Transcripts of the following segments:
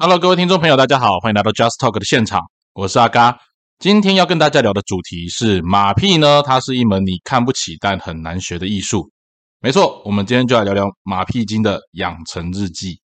Hello，各位听众朋友，大家好，欢迎来到 Just Talk 的现场，我是阿嘎。今天要跟大家聊的主题是马屁呢，它是一门你看不起但很难学的艺术。没错，我们今天就来聊聊马屁精的养成日记。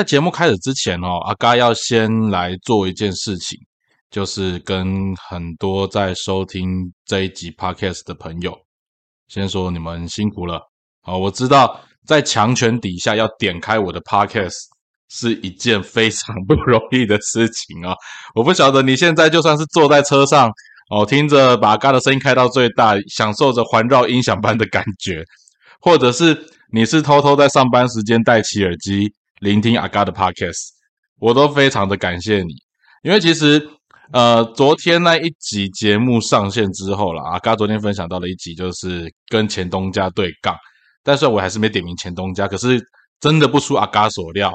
在节目开始之前哦，阿嘎要先来做一件事情，就是跟很多在收听这一集 podcast 的朋友，先说你们辛苦了。好，我知道在强权底下要点开我的 podcast 是一件非常不容易的事情啊。我不晓得你现在就算是坐在车上哦，听着把阿嘎的声音开到最大，享受着环绕音响般的感觉，或者是你是偷偷在上班时间戴起耳机。聆听阿嘎的 podcast，我都非常的感谢你，因为其实呃，昨天那一集节目上线之后了，阿嘎昨天分享到了一集，就是跟前东家对杠，但是我还是没点名前东家，可是真的不出阿嘎所料，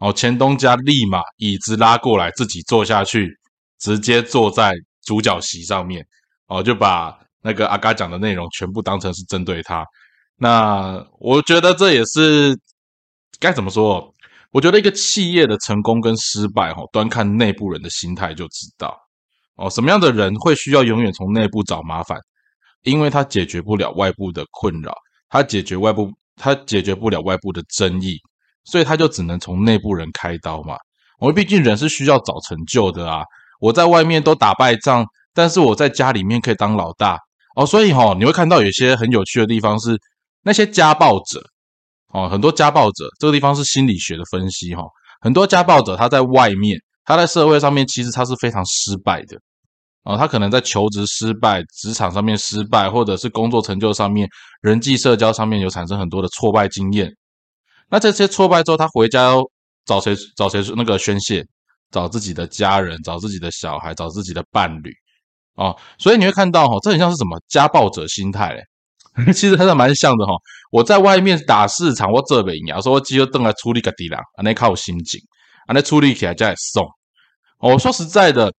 哦，前东家立马椅子拉过来，自己坐下去，直接坐在主角席上面，哦，就把那个阿嘎讲的内容全部当成是针对他，那我觉得这也是该怎么说？我觉得一个企业的成功跟失败，哈，端看内部人的心态就知道。哦，什么样的人会需要永远从内部找麻烦？因为他解决不了外部的困扰，他解决外部，他解决不了外部的争议，所以他就只能从内部人开刀嘛。我们毕竟人是需要找成就的啊。我在外面都打败仗，但是我在家里面可以当老大哦。所以哈，你会看到有些很有趣的地方是那些家暴者。哦，很多家暴者，这个地方是心理学的分析哈。很多家暴者他在外面，他在社会上面，其实他是非常失败的。哦，他可能在求职失败、职场上面失败，或者是工作成就上面、人际社交上面有产生很多的挫败经验。那这些挫败之后，他回家要找谁？找谁那个宣泄？找自己的家人，找自己的小孩，找自己的伴侣。哦，所以你会看到哈，这很像是什么家暴者心态。其实还是蛮像的哈。我在外面打市场，我这边呀，说我只有等来处理个地啦，啊，那靠心境，啊，那处理起来再送。我说实在的，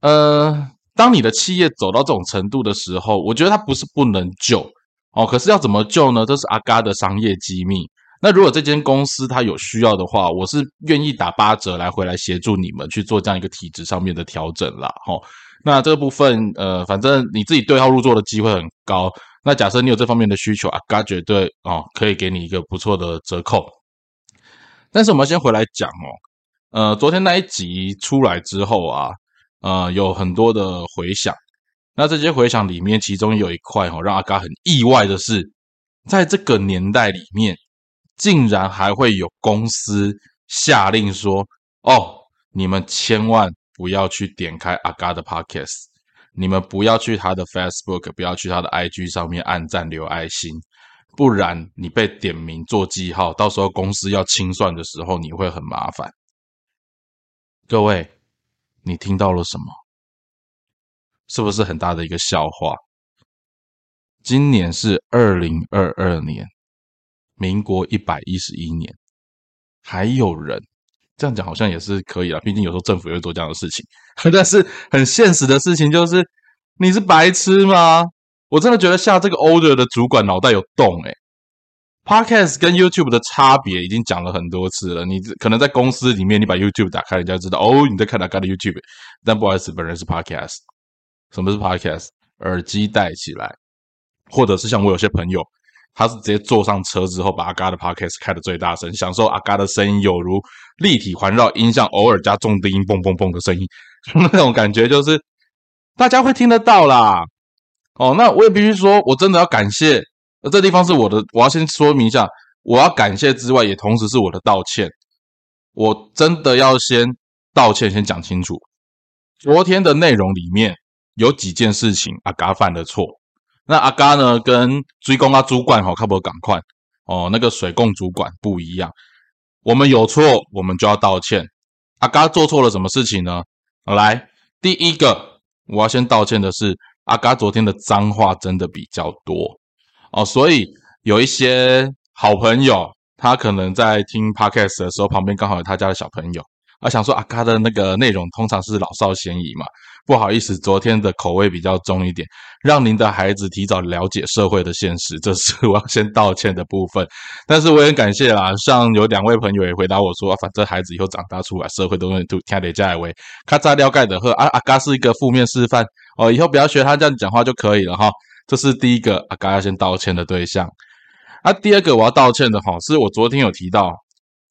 呃，当你的企业走到这种程度的时候，我觉得它不是不能救哦，可是要怎么救呢？这是阿嘎的商业机密。那如果这间公司它有需要的话，我是愿意打八折来回来协助你们去做这样一个体制上面的调整啦。哈，那这个部分，呃，反正你自己对号入座的机会很高。那假设你有这方面的需求啊，嘎绝对哦可以给你一个不错的折扣。但是我们先回来讲哦，呃，昨天那一集出来之后啊，呃，有很多的回响。那这些回响里面，其中有一块哦，让阿嘎很意外的是，在这个年代里面，竟然还会有公司下令说：“哦，你们千万不要去点开阿嘎的 Podcast。”你们不要去他的 Facebook，不要去他的 IG 上面按赞留爱心，不然你被点名做记号，到时候公司要清算的时候你会很麻烦。各位，你听到了什么？是不是很大的一个笑话？今年是二零二二年，民国一百一十一年，还有人。这样讲好像也是可以啊，毕竟有时候政府也会做这样的事情。但是很现实的事情就是，你是白痴吗？我真的觉得下这个 order 的主管脑袋有洞诶 Podcast 跟 YouTube 的差别已经讲了很多次了。你可能在公司里面，你把 YouTube 打开，人家知道哦你在看哪个的 YouTube。但不好意思，本人是 Podcast。什么是 Podcast？耳机戴起来，或者是像我有些朋友。他是直接坐上车之后，把阿嘎的 podcast 开的最大声，享受阿嘎的声音，有如立体环绕音像，偶尔加重低音，嘣嘣嘣的声音，那种感觉就是大家会听得到啦。哦，那我也必须说，我真的要感谢。这地方是我的，我要先说明一下，我要感谢之外，也同时是我的道歉。我真的要先道歉，先讲清楚，昨天的内容里面有几件事情，阿嘎犯的错。那阿嘎呢？跟追工啊主管哈，看不赶快哦。那个水供主管不一样，我们有错，我们就要道歉。阿嘎做错了什么事情呢？来，第一个我要先道歉的是，阿嘎昨天的脏话真的比较多哦，所以有一些好朋友，他可能在听 podcast 的时候，旁边刚好有他家的小朋友。啊，想说阿嘎的那个内容通常是老少咸宜嘛，不好意思，昨天的口味比较重一点，让您的孩子提早了解社会的现实，这是我要先道歉的部分。但是我也感谢啦，像有两位朋友也回答我说，反正孩子以后长大出来，社会都会都听得加为咔嚓了解的呵。啊，阿嘎是一个负面示范哦，以后不要学他这样讲话就可以了哈。这是第一个阿嘎要先道歉的对象。啊，第二个我要道歉的哈，是我昨天有提到，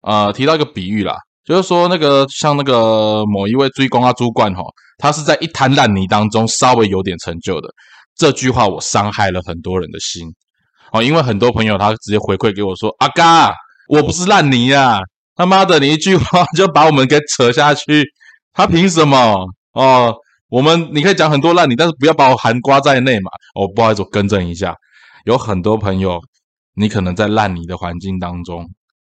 呃，提到一个比喻啦。就是说，那个像那个某一位追光啊，朱冠哈，他是在一滩烂泥当中稍微有点成就的。这句话我伤害了很多人的心哦，因为很多朋友他直接回馈给我说：“阿嘎，我不是烂泥呀，他妈的，你一句话就把我们给扯下去，他凭什么？哦，我们你可以讲很多烂泥，但是不要把我含瓜在内嘛。哦，不好意思，我更正一下，有很多朋友，你可能在烂泥的环境当中，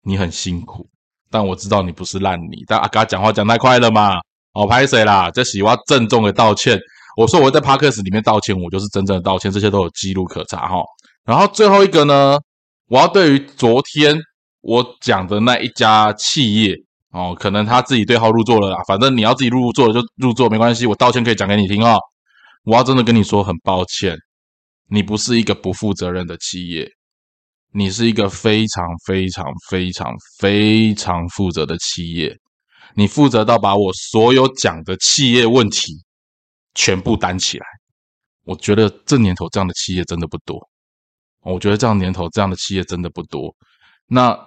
你很辛苦。”但我知道你不是烂泥，但阿嘎讲话讲太快了嘛，哦，拍谁啦？这喜欢郑重的道歉。我说我在 Parkes 里面道歉，我就是真正的道歉，这些都有记录可查哈。然后最后一个呢，我要对于昨天我讲的那一家企业哦，可能他自己对号入座了啦，反正你要自己入座就入座没关系，我道歉可以讲给你听哦。我要真的跟你说很抱歉，你不是一个不负责任的企业。你是一个非常非常非常非常负责的企业，你负责到把我所有讲的企业问题全部担起来。我觉得这年头这样的企业真的不多，我觉得这样年头这样的企业真的不多。那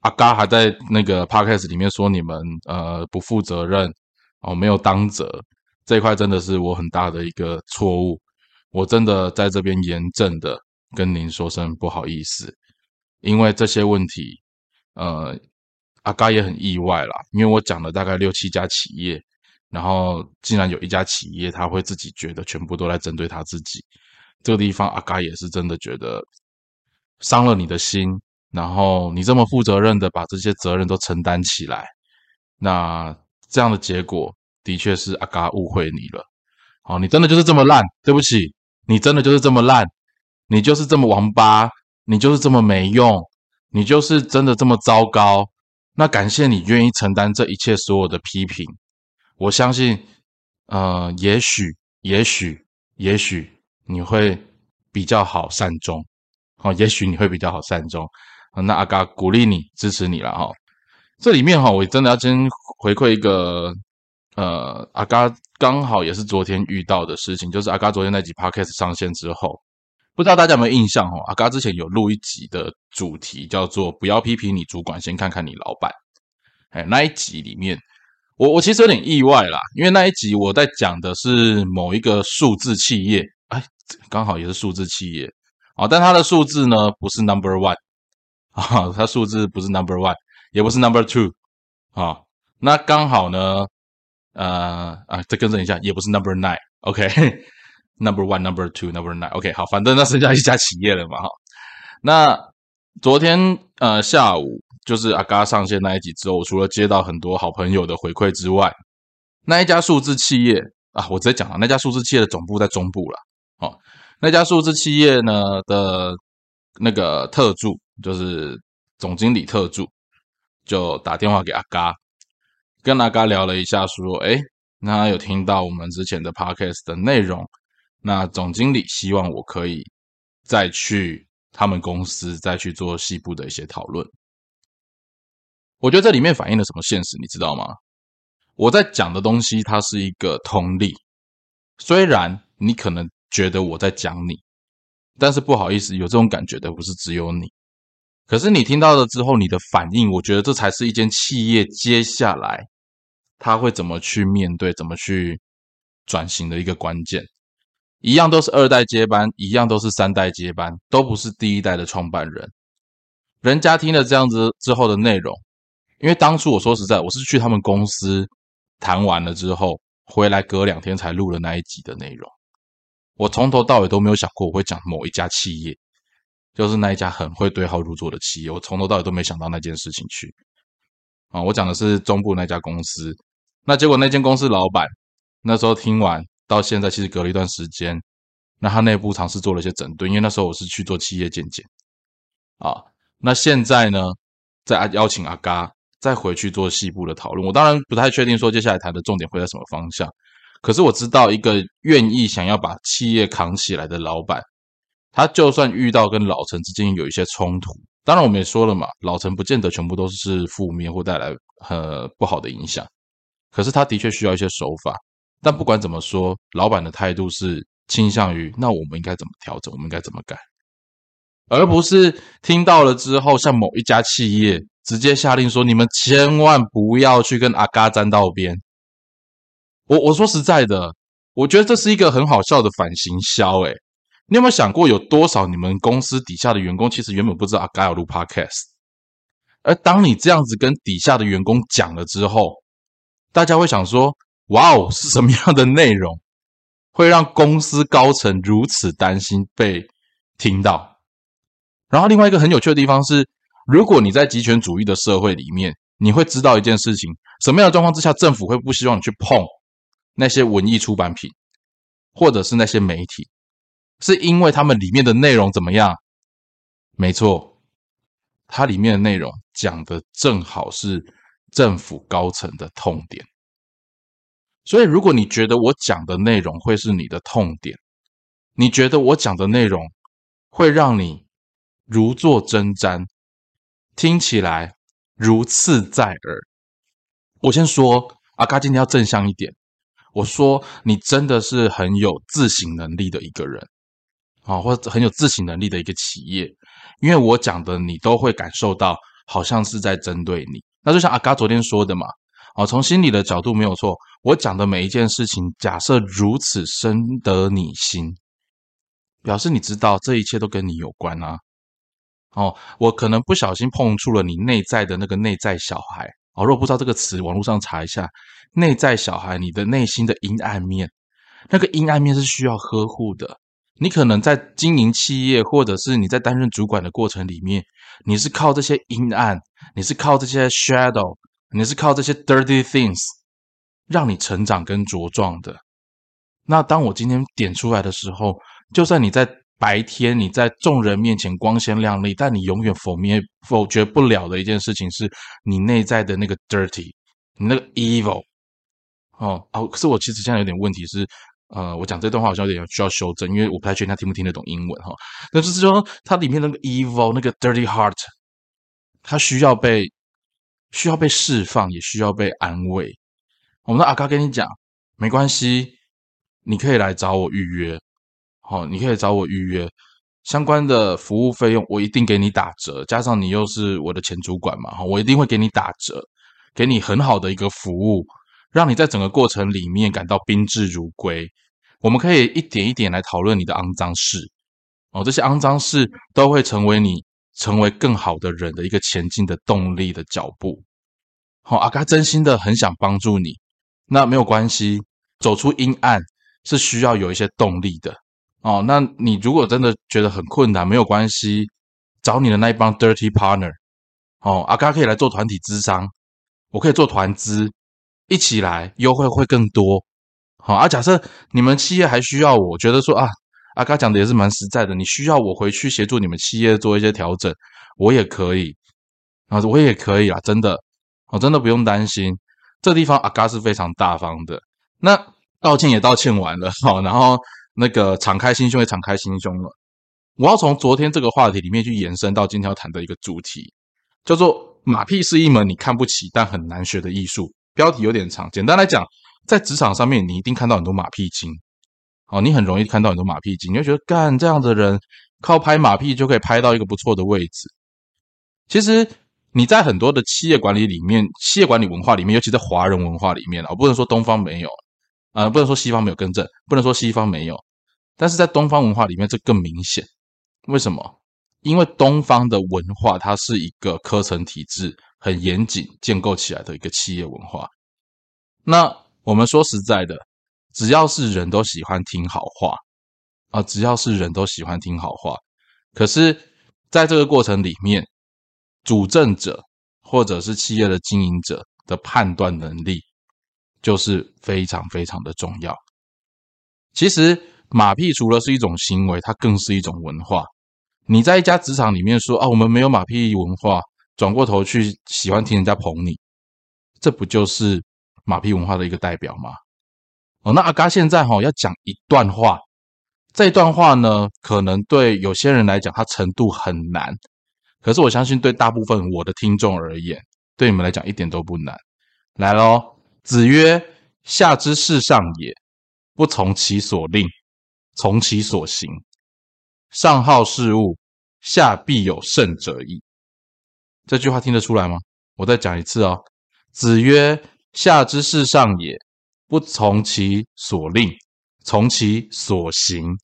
阿嘎还在那个 podcast 里面说你们呃不负责任哦，没有当责这一块真的是我很大的一个错误，我真的在这边严正的跟您说声不好意思。因为这些问题，呃，阿嘎也很意外啦。因为我讲了大概六七家企业，然后竟然有一家企业他会自己觉得全部都在针对他自己，这个地方阿嘎也是真的觉得伤了你的心。然后你这么负责任的把这些责任都承担起来，那这样的结果的确是阿嘎误会你了。好，你真的就是这么烂，对不起，你真的就是这么烂，你就是这么王八。你就是这么没用，你就是真的这么糟糕。那感谢你愿意承担这一切所有的批评。我相信，呃，也许，也许，也许你会比较好善终。哦，也许你会比较好善终。那阿嘎鼓励你，支持你了哈。这里面哈，我真的要先回馈一个，呃，阿嘎刚好也是昨天遇到的事情，就是阿嘎昨天那集 podcast 上线之后。不知道大家有没有印象哦？阿嘎之前有录一集的主题叫做“不要批评你主管，先看看你老板”。哎，那一集里面，我我其实有点意外啦，因为那一集我在讲的是某一个数字企业，哎，刚好也是数字企业啊，但它的数字呢不是 number one 啊，它数字不是 number one，也不是 number two 啊，那刚好呢，呃啊，再更正一下，也不是 number nine，OK。Number one, number two, number nine. OK，好，反正那剩下一家企业了嘛，哈。那昨天呃下午就是阿嘎上线那一集之后，除了接到很多好朋友的回馈之外，那一家数字企业啊，我直接讲了，那家数字企业的总部在中部了。哦，那家数字企业呢的那个特助，就是总经理特助，就打电话给阿嘎，跟阿嘎聊了一下，说，哎，那有听到我们之前的 podcast 的内容。那总经理希望我可以再去他们公司，再去做细部的一些讨论。我觉得这里面反映了什么现实，你知道吗？我在讲的东西，它是一个通例。虽然你可能觉得我在讲你，但是不好意思，有这种感觉的不是只有你。可是你听到了之后，你的反应，我觉得这才是一间企业接下来他会怎么去面对、怎么去转型的一个关键。一样都是二代接班，一样都是三代接班，都不是第一代的创办人。人家听了这样子之后的内容，因为当初我说实在，我是去他们公司谈完了之后，回来隔两天才录了那一集的内容。我从头到尾都没有想过我会讲某一家企业，就是那一家很会对号入座的企业。我从头到尾都没想到那件事情去啊！我讲的是中部那家公司，那结果那间公司老板那时候听完。到现在其实隔了一段时间，那他内部尝试做了一些整顿，因为那时候我是去做企业鉴检啊，那现在呢，再邀请阿嘎再回去做细部的讨论。我当然不太确定说接下来谈的重点会在什么方向，可是我知道一个愿意想要把企业扛起来的老板，他就算遇到跟老陈之间有一些冲突，当然我们也说了嘛，老陈不见得全部都是负面或带来呃不好的影响，可是他的确需要一些手法。但不管怎么说，老板的态度是倾向于那我们应该怎么调整，我们应该怎么改，而不是听到了之后，像某一家企业直接下令说：“你们千万不要去跟阿嘎沾到边。”我我说实在的，我觉得这是一个很好笑的反行销。诶你有没有想过，有多少你们公司底下的员工其实原本不知道阿嘎有录 Podcast，而当你这样子跟底下的员工讲了之后，大家会想说。哇哦，是什么样的内容 会让公司高层如此担心被听到？然后另外一个很有趣的地方是，如果你在集权主义的社会里面，你会知道一件事情：什么样的状况之下，政府会不希望你去碰那些文艺出版品，或者是那些媒体，是因为他们里面的内容怎么样？没错，它里面的内容讲的正好是政府高层的痛点。所以，如果你觉得我讲的内容会是你的痛点，你觉得我讲的内容会让你如坐针毡，听起来如刺在耳，我先说，阿嘎今天要正向一点。我说，你真的是很有自省能力的一个人啊，或者很有自省能力的一个企业，因为我讲的你都会感受到，好像是在针对你。那就像阿嘎昨天说的嘛。哦，从心理的角度没有错。我讲的每一件事情，假设如此深得你心，表示你知道这一切都跟你有关啊。哦，我可能不小心碰触了你内在的那个内在小孩。哦，如果不知道这个词，网络上查一下，内在小孩，你的内心的阴暗面，那个阴暗面是需要呵护的。你可能在经营企业，或者是你在担任主管的过程里面，你是靠这些阴暗，你是靠这些 shadow。你是靠这些 dirty things 让你成长跟茁壮的。那当我今天点出来的时候，就算你在白天你在众人面前光鲜亮丽，但你永远否灭否决不了的一件事情，是你内在的那个 dirty，你那个 evil。哦哦，可是我其实现在有点问题是，呃，我讲这段话好像有点需要修正，因为我不太确定他听不听得懂英文哈。但是说它里面那个 evil 那个 dirty heart，它需要被。需要被释放，也需要被安慰。我们的阿嘎跟你讲，没关系，你可以来找我预约。好，你可以找我预约相关的服务费用，我一定给你打折。加上你又是我的前主管嘛，哈，我一定会给你打折，给你很好的一个服务，让你在整个过程里面感到宾至如归。我们可以一点一点来讨论你的肮脏事。哦，这些肮脏事都会成为你。成为更好的人的一个前进的动力的脚步。好，阿嘎真心的很想帮助你。那没有关系，走出阴暗是需要有一些动力的。哦，那你如果真的觉得很困难，没有关系，找你的那一帮 dirty partner。哦，阿嘎可以来做团体资商，我可以做团资，一起来优惠会更多。好，啊，假设你们企业还需要，我觉得说啊。阿嘎讲的也是蛮实在的，你需要我回去协助你们企业做一些调整，我也可以啊，我也可以啊，真的，我真的不用担心。这地方阿嘎是非常大方的。那道歉也道歉完了，好，然后那个敞开心胸也敞开心胸了。我要从昨天这个话题里面去延伸到今天要谈的一个主题，叫做马屁是一门你看不起但很难学的艺术。标题有点长，简单来讲，在职场上面你一定看到很多马屁精。哦，你很容易看到很多马屁精，你会觉得干这样的人靠拍马屁就可以拍到一个不错的位置。其实你在很多的企业管理里面，企业管理文化里面，尤其在华人文化里面我不能说东方没有，啊，不能说西方没有更正，不能说西方没有，但是在东方文化里面这更明显。为什么？因为东方的文化它是一个科层体制很严谨建构起来的一个企业文化。那我们说实在的。只要是人都喜欢听好话啊，只要是人都喜欢听好话。可是，在这个过程里面，主政者或者是企业的经营者的判断能力，就是非常非常的重要。其实，马屁除了是一种行为，它更是一种文化。你在一家职场里面说啊，我们没有马屁文化，转过头去喜欢听人家捧你，这不就是马屁文化的一个代表吗？那阿嘎现在哈要讲一段话，这一段话呢，可能对有些人来讲，它程度很难，可是我相信对大部分我的听众而言，对你们来讲一点都不难。来喽，子曰：“下之事上也，不从其所令，从其所行。上好事物，下必有胜者矣。”这句话听得出来吗？我再讲一次哦。子曰：“下之事上也。”不从其所令，从其所行。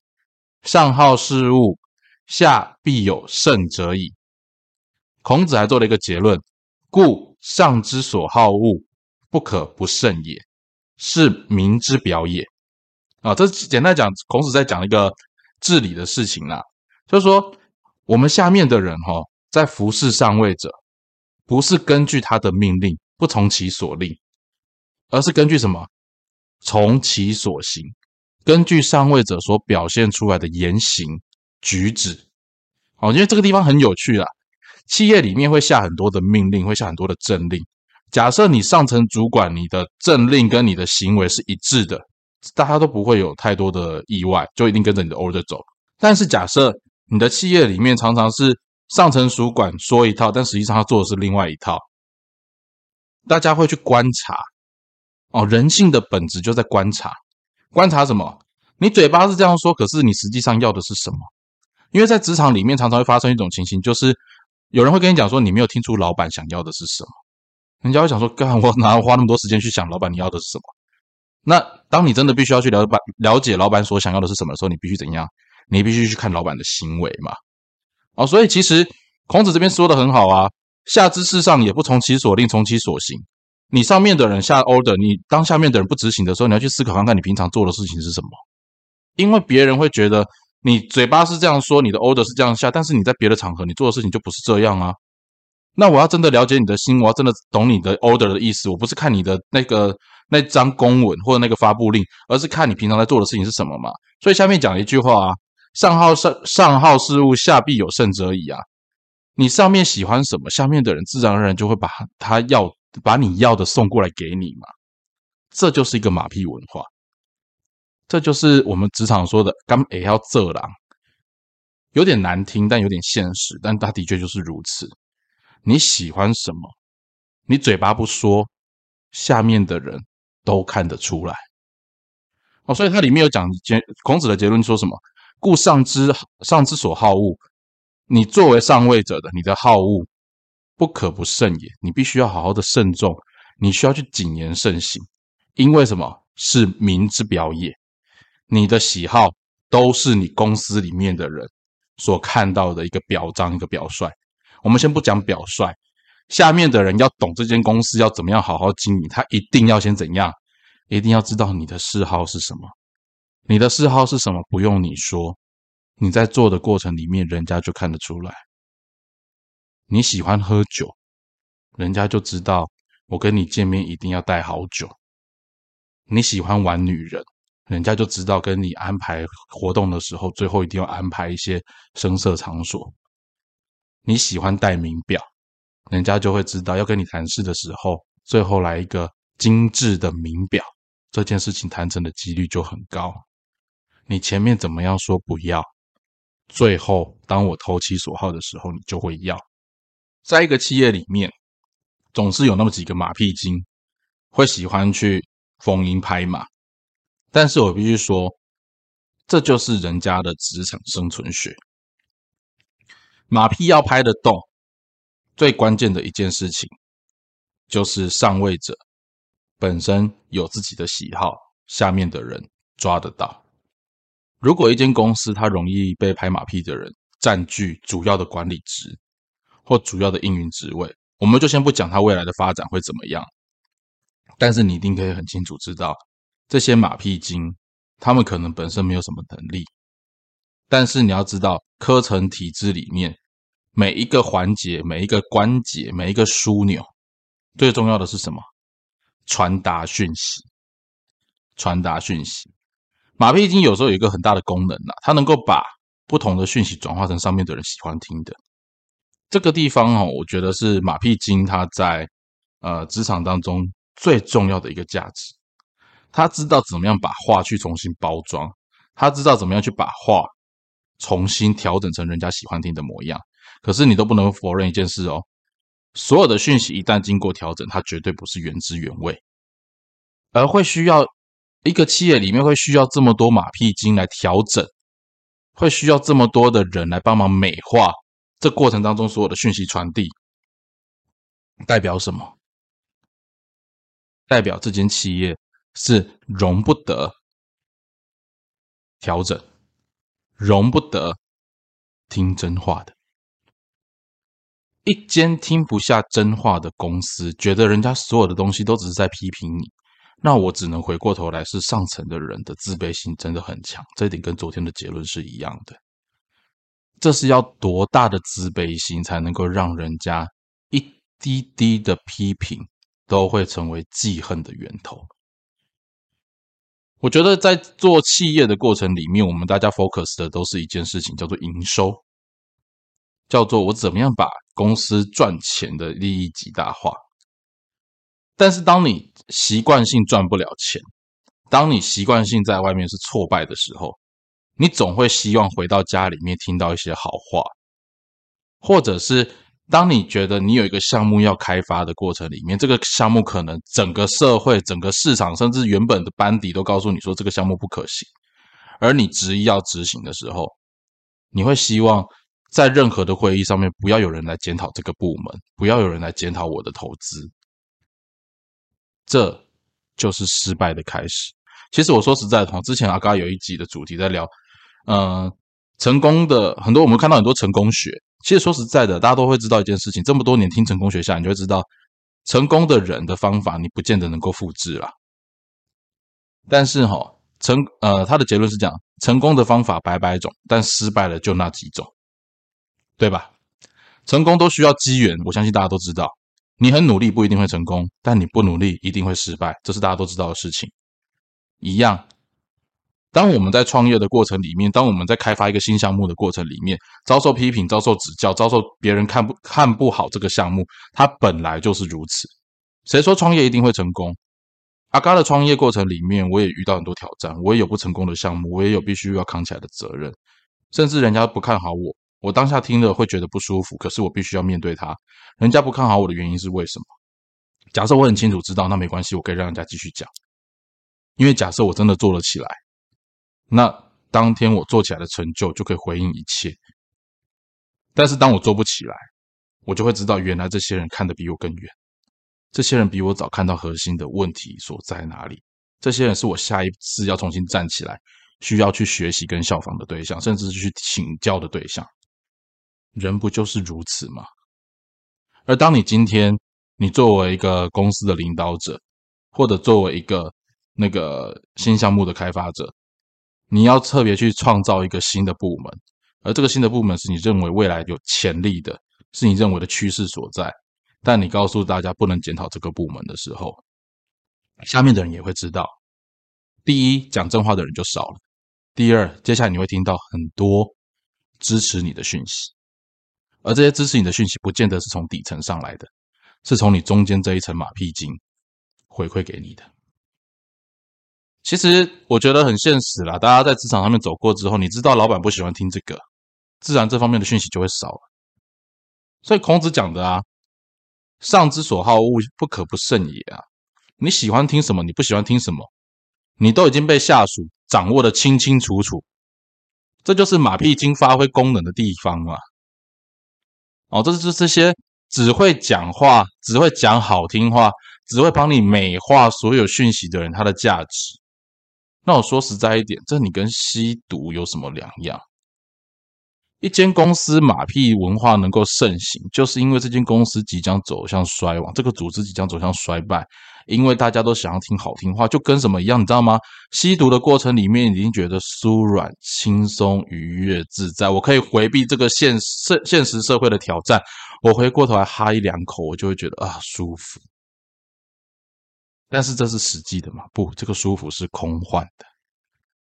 上好事物，下必有甚者矣。孔子还做了一个结论：故上之所好恶，不可不慎也，是民之表也。啊，这简单讲，孔子在讲一个治理的事情啦，就是说，我们下面的人哈，在服侍上位者，不是根据他的命令，不从其所令，而是根据什么？从其所行，根据上位者所表现出来的言行举止，好，因为这个地方很有趣啦。企业里面会下很多的命令，会下很多的政令。假设你上层主管，你的政令跟你的行为是一致的，大家都不会有太多的意外，就一定跟着你的 order 走。但是假设你的企业里面常常是上层主管说一套，但实际上他做的是另外一套，大家会去观察。哦，人性的本质就在观察，观察什么？你嘴巴是这样说，可是你实际上要的是什么？因为在职场里面，常常会发生一种情形，就是有人会跟你讲说，你没有听出老板想要的是什么。人家会想说，干我哪有花那么多时间去想老板你要的是什么？那当你真的必须要去了解了解老板所想要的是什么的时候，你必须怎样？你必须去看老板的行为嘛。哦，所以其实孔子这边说的很好啊，下之事上也不从其所令，从其所行。你上面的人下 order，你当下面的人不执行的时候，你要去思考看看你平常做的事情是什么。因为别人会觉得你嘴巴是这样说，你的 order 是这样下，但是你在别的场合你做的事情就不是这样啊。那我要真的了解你的心，我要真的懂你的 order 的意思，我不是看你的那个那张公文或者那个发布令，而是看你平常在做的事情是什么嘛。所以下面讲一句话啊：上好上上好事物，下必有胜者矣啊。你上面喜欢什么，下面的人自然而然就会把他要。把你要的送过来给你嘛，这就是一个马屁文化，这就是我们职场说的“刚也要这狼”，有点难听，但有点现实，但它的确就是如此。你喜欢什么，你嘴巴不说，下面的人都看得出来。哦，所以它里面有讲结孔子的结论说什么？故上之上之所好恶，你作为上位者的，你的好恶。不可不慎也，你必须要好好的慎重，你需要去谨言慎行，因为什么是民之表也？你的喜好都是你公司里面的人所看到的一个表彰，一个表率。我们先不讲表率，下面的人要懂这间公司要怎么样好好经营，他一定要先怎样？一定要知道你的嗜好是什么。你的嗜好是什么？不用你说，你在做的过程里面，人家就看得出来。你喜欢喝酒，人家就知道我跟你见面一定要带好酒。你喜欢玩女人，人家就知道跟你安排活动的时候，最后一定要安排一些声色场所。你喜欢戴名表，人家就会知道要跟你谈事的时候，最后来一个精致的名表，这件事情谈成的几率就很高。你前面怎么样说不要，最后当我投其所好的时候，你就会要。在一个企业里面，总是有那么几个马屁精，会喜欢去逢迎拍马。但是我必须说，这就是人家的职场生存学。马屁要拍得动，最关键的一件事情，就是上位者本身有自己的喜好，下面的人抓得到。如果一间公司它容易被拍马屁的人占据主要的管理职，或主要的应运职位，我们就先不讲它未来的发展会怎么样。但是你一定可以很清楚知道，这些马屁精，他们可能本身没有什么能力，但是你要知道，科层体制里面每一个环节、每一个关节、每一个枢纽，最重要的是什么？传达讯息。传达讯息。马屁精有时候有一个很大的功能呐，它能够把不同的讯息转化成上面的人喜欢听的。这个地方哦，我觉得是马屁精他在呃职场当中最重要的一个价值。他知道怎么样把话去重新包装，他知道怎么样去把话重新调整成人家喜欢听的模样。可是你都不能否认一件事哦，所有的讯息一旦经过调整，它绝对不是原汁原味，而会需要一个企业里面会需要这么多马屁精来调整，会需要这么多的人来帮忙美化。这过程当中所有的讯息传递，代表什么？代表这间企业是容不得调整，容不得听真话的。一间听不下真话的公司，觉得人家所有的东西都只是在批评你，那我只能回过头来，是上层的人的自卑心真的很强。这一点跟昨天的结论是一样的。这是要多大的自卑心，才能够让人家一滴滴的批评都会成为记恨的源头？我觉得在做企业的过程里面，我们大家 focus 的都是一件事情，叫做营收，叫做我怎么样把公司赚钱的利益极大化。但是，当你习惯性赚不了钱，当你习惯性在外面是挫败的时候，你总会希望回到家里面听到一些好话，或者是当你觉得你有一个项目要开发的过程里面，这个项目可能整个社会、整个市场，甚至原本的班底都告诉你说这个项目不可行，而你执意要执行的时候，你会希望在任何的会议上面不要有人来检讨这个部门，不要有人来检讨我的投资，这就是失败的开始。其实我说实在的，之前阿嘎有一集的主题在聊。呃，成功的很多，我们看到很多成功学。其实说实在的，大家都会知道一件事情：这么多年听成功学下，你就会知道，成功的人的方法，你不见得能够复制了。但是哈，成呃，他的结论是讲，成功的方法百百种，但失败的就那几种，对吧？成功都需要机缘，我相信大家都知道。你很努力不一定会成功，但你不努力一定会失败，这是大家都知道的事情。一样。当我们在创业的过程里面，当我们在开发一个新项目的过程里面，遭受批评、遭受指教、遭受别人看不看不好这个项目，它本来就是如此。谁说创业一定会成功？阿嘎的创业过程里面，我也遇到很多挑战，我也有不成功的项目，我也有必须要扛起来的责任，甚至人家不看好我，我当下听了会觉得不舒服，可是我必须要面对它。人家不看好我的原因是为什么？假设我很清楚知道，那没关系，我可以让人家继续讲，因为假设我真的做了起来。那当天我做起来的成就就可以回应一切，但是当我做不起来，我就会知道原来这些人看得比我更远，这些人比我早看到核心的问题所在哪里，这些人是我下一次要重新站起来需要去学习跟效仿的对象，甚至是去请教的对象。人不就是如此吗？而当你今天你作为一个公司的领导者，或者作为一个那个新项目的开发者，你要特别去创造一个新的部门，而这个新的部门是你认为未来有潜力的，是你认为的趋势所在。但你告诉大家不能检讨这个部门的时候，下面的人也会知道：第一，讲真话的人就少了；第二，接下来你会听到很多支持你的讯息，而这些支持你的讯息不见得是从底层上来的，是从你中间这一层马屁精回馈给你的。其实我觉得很现实啦，大家在职场上面走过之后，你知道老板不喜欢听这个，自然这方面的讯息就会少了。所以孔子讲的啊，“上之所好恶，不可不慎也”啊，你喜欢听什么，你不喜欢听什么，你都已经被下属掌握的清清楚楚，这就是马屁精发挥功能的地方嘛。哦，这就是这些只会讲话、只会讲好听话、只会帮你美化所有讯息的人，他的价值。那我说实在一点，这你跟吸毒有什么两样？一间公司马屁文化能够盛行，就是因为这间公司即将走向衰亡，这个组织即将走向衰败，因为大家都想要听好听话，就跟什么一样，你知道吗？吸毒的过程里面已经觉得酥软、轻松、愉悦、自在，我可以回避这个现现现实社会的挑战，我回过头来哈一两口，我就会觉得啊舒服。但是这是实际的吗？不，这个舒服是空幻的，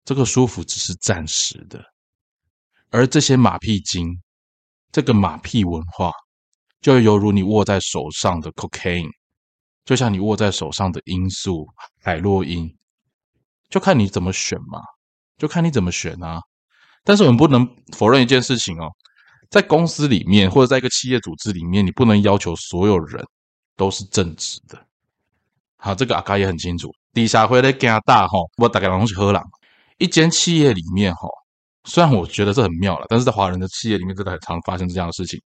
这个舒服只是暂时的。而这些马屁精，这个马屁文化，就犹如你握在手上的 cocaine，就像你握在手上的罂粟、海洛因，就看你怎么选嘛，就看你怎么选啊。但是我们不能否认一件事情哦，在公司里面或者在一个企业组织里面，你不能要求所有人都是正直的。好，这个阿卡也很清楚。底下会来加大哈，我大概东西喝了。一间企业里面哈。虽然我觉得这很妙了，但是在华人的企业里面，真的很常发生这样的事情。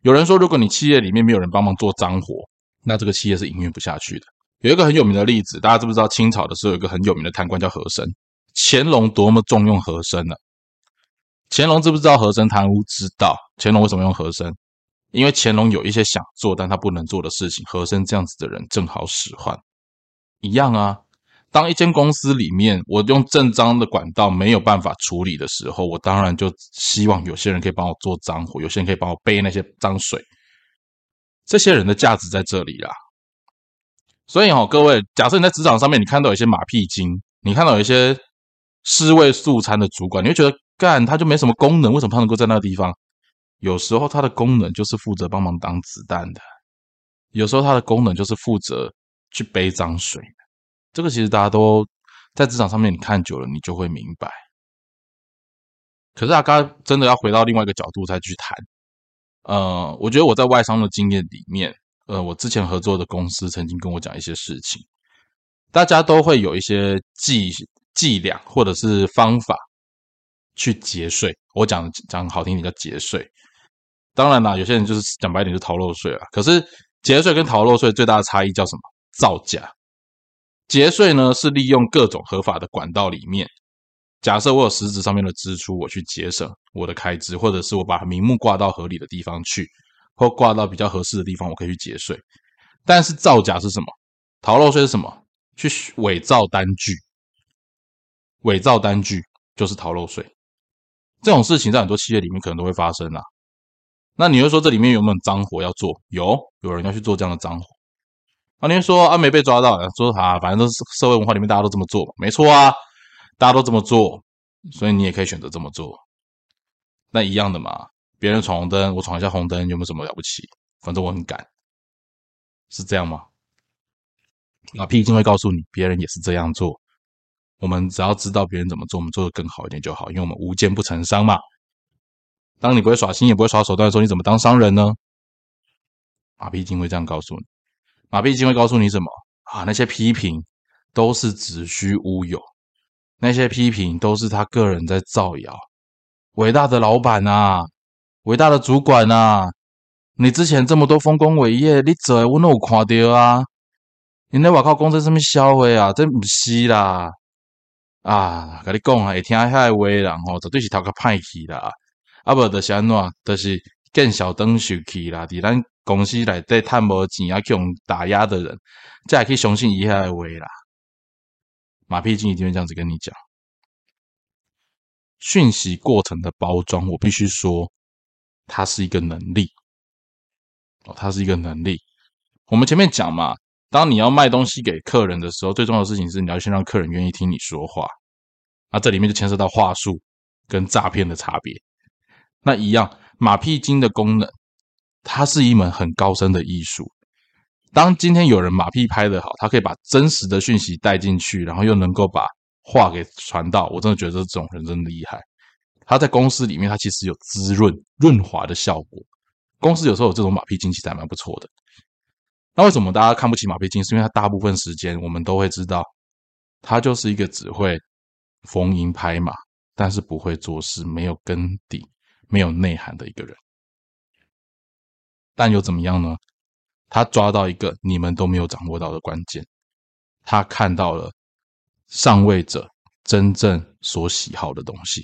有人说，如果你企业里面没有人帮忙做脏活，那这个企业是营运不下去的。有一个很有名的例子，大家知不知道？清朝的时候有一个很有名的贪官叫和珅，乾隆多么重用和珅呢？乾隆知不知道和珅贪污？知道。乾隆为什么用和珅？因为乾隆有一些想做但他不能做的事情，和珅这样子的人正好使唤。一样啊。当一间公司里面，我用正章的管道没有办法处理的时候，我当然就希望有些人可以帮我做脏活，有些人可以帮我背那些脏水。这些人的价值在这里啦。所以哈，各位，假设你在职场上面，你看到有一些马屁精，你看到有一些尸位素餐的主管，你会觉得干他就没什么功能，为什么他能够在那个地方？有时候它的功能就是负责帮忙挡子弹的，有时候它的功能就是负责去背脏水的。这个其实大家都在职场上面，你看久了，你就会明白。可是阿刚真的要回到另外一个角度再去谈，呃，我觉得我在外商的经验里面，呃，我之前合作的公司曾经跟我讲一些事情，大家都会有一些计伎俩或者是方法去节税。我讲讲好听点叫节税，当然啦，有些人就是讲白点就逃漏税了。可是节税跟逃漏税最大的差异叫什么？造假。节税呢，是利用各种合法的管道里面，假设我有实质上面的支出，我去节省我的开支，或者是我把名目挂到合理的地方去，或挂到比较合适的地方，我可以去节税。但是造假是什么？逃漏税是什么？去伪造单据，伪造单据就是逃漏税。这种事情在很多企业里面可能都会发生啊。那你会说这里面有没有脏活要做？有，有人要去做这样的脏活。啊，你说啊没被抓到，说啊，反正都是社会文化里面大家都这么做，没错啊，大家都这么做，所以你也可以选择这么做。那一样的嘛，别人闯红灯，我闯一下红灯，有没有什么了不起？反正我很敢，是这样吗？那，P 一定会告诉你，别人也是这样做。我们只要知道别人怎么做，我们做的更好一点就好，因为我们无奸不成商嘛。当你不会耍心，也不会耍手段的时候，你怎么当商人呢？马屁精会这样告诉你。马屁精会告诉你什么啊？那些批评都是子虚乌有，那些批评都是他个人在造谣。伟大的老板啊，伟大的主管啊，你之前这么多丰功伟业，你做我都有看到啊！你那外靠公司上面销毁啊，这不是啦！啊，跟你讲啊，会听遐个话人吼，绝对是头壳歹去啦！啊，无就是安怎，就是见小灯受气啦，伫咱。公司来对探无钱啊，去打压的人，这还可以相信以下的话啦。马屁精一定会这样子跟你讲。讯息过程的包装，我必须说，它是一个能力。哦，它是一个能力。我们前面讲嘛，当你要卖东西给客人的时候，最重要的事情是你要先让客人愿意听你说话。那这里面就牵涉到话术跟诈骗的差别。那一样，马屁精的功能。它是一门很高深的艺术。当今天有人马屁拍的好，他可以把真实的讯息带进去，然后又能够把话给传到，我真的觉得这种人真厉害。他在公司里面，他其实有滋润、润滑的效果。公司有时候有这种马屁精，其实还蛮不错的。那为什么大家看不起马屁精？是因为他大部分时间，我们都会知道，他就是一个只会逢迎拍马，但是不会做事、没有根底、没有内涵的一个人。但又怎么样呢？他抓到一个你们都没有掌握到的关键，他看到了上位者真正所喜好的东西，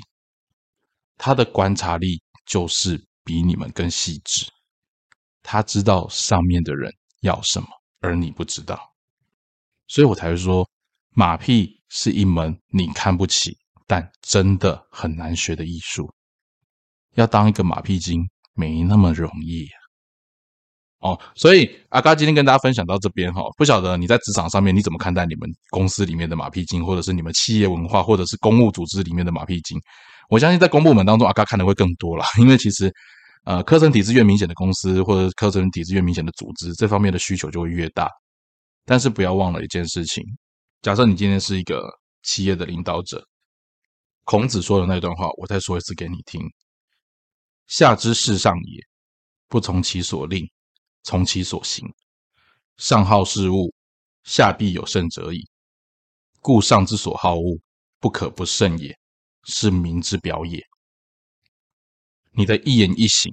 他的观察力就是比你们更细致。他知道上面的人要什么，而你不知道，所以我才会说，马屁是一门你看不起但真的很难学的艺术。要当一个马屁精，没那么容易。哦，所以阿嘎今天跟大家分享到这边哈，不晓得你在职场上面你怎么看待你们公司里面的马屁精，或者是你们企业文化，或者是公务组织里面的马屁精？我相信在公部门当中，阿嘎看的会更多了，因为其实呃，课程体制越明显的公司或者课程体制越明显的组织，这方面的需求就会越大。但是不要忘了一件事情：假设你今天是一个企业的领导者，孔子说的那段话，我再说一次给你听：下之事上也，不从其所令，从其所行。上好事物，下必有甚者矣。故上之所好恶，不可不慎也，是民之表也。你的一言一行，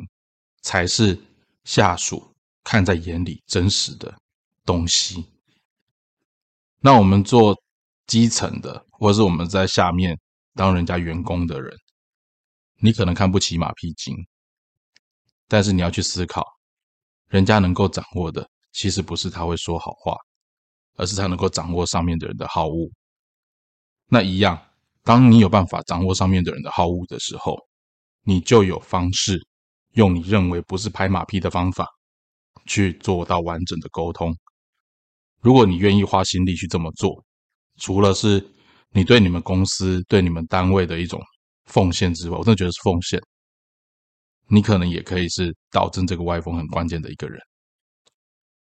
才是下属看在眼里真实的东西。那我们做基层的，或是我们在下面当人家员工的人，你可能看不起马屁精，但是你要去思考，人家能够掌握的。其实不是他会说好话，而是他能够掌握上面的人的好恶。那一样，当你有办法掌握上面的人的好恶的时候，你就有方式用你认为不是拍马屁的方法去做到完整的沟通。如果你愿意花心力去这么做，除了是你对你们公司、对你们单位的一种奉献之外，我真的觉得是奉献。你可能也可以是导致这个歪风很关键的一个人。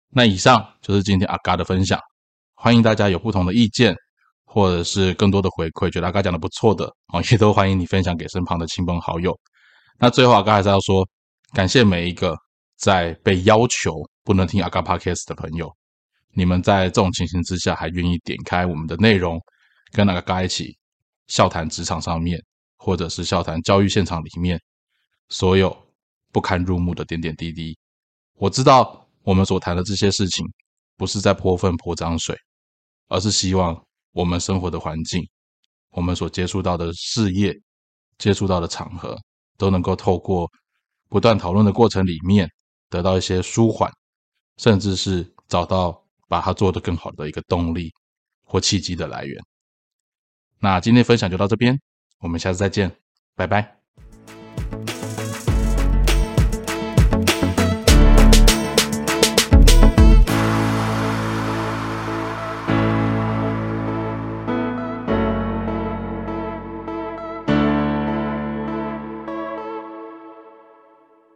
那以上就是今天阿嘎的分享，欢迎大家有不同的意见，或者是更多的回馈，觉得阿嘎讲的不错的哦，也都欢迎你分享给身旁的亲朋好友。那最后阿嘎还是要说，感谢每一个在被要求不能听阿嘎 podcast 的朋友，你们在这种情形之下还愿意点开我们的内容，跟阿嘎一起笑谈职场上面，或者是笑谈教育现场里面所有不堪入目的点点滴滴。我知道。我们所谈的这些事情，不是在泼粪泼脏水，而是希望我们生活的环境，我们所接触到的事业、接触到的场合，都能够透过不断讨论的过程里面，得到一些舒缓，甚至是找到把它做得更好的一个动力或契机的来源。那今天分享就到这边，我们下次再见，拜拜。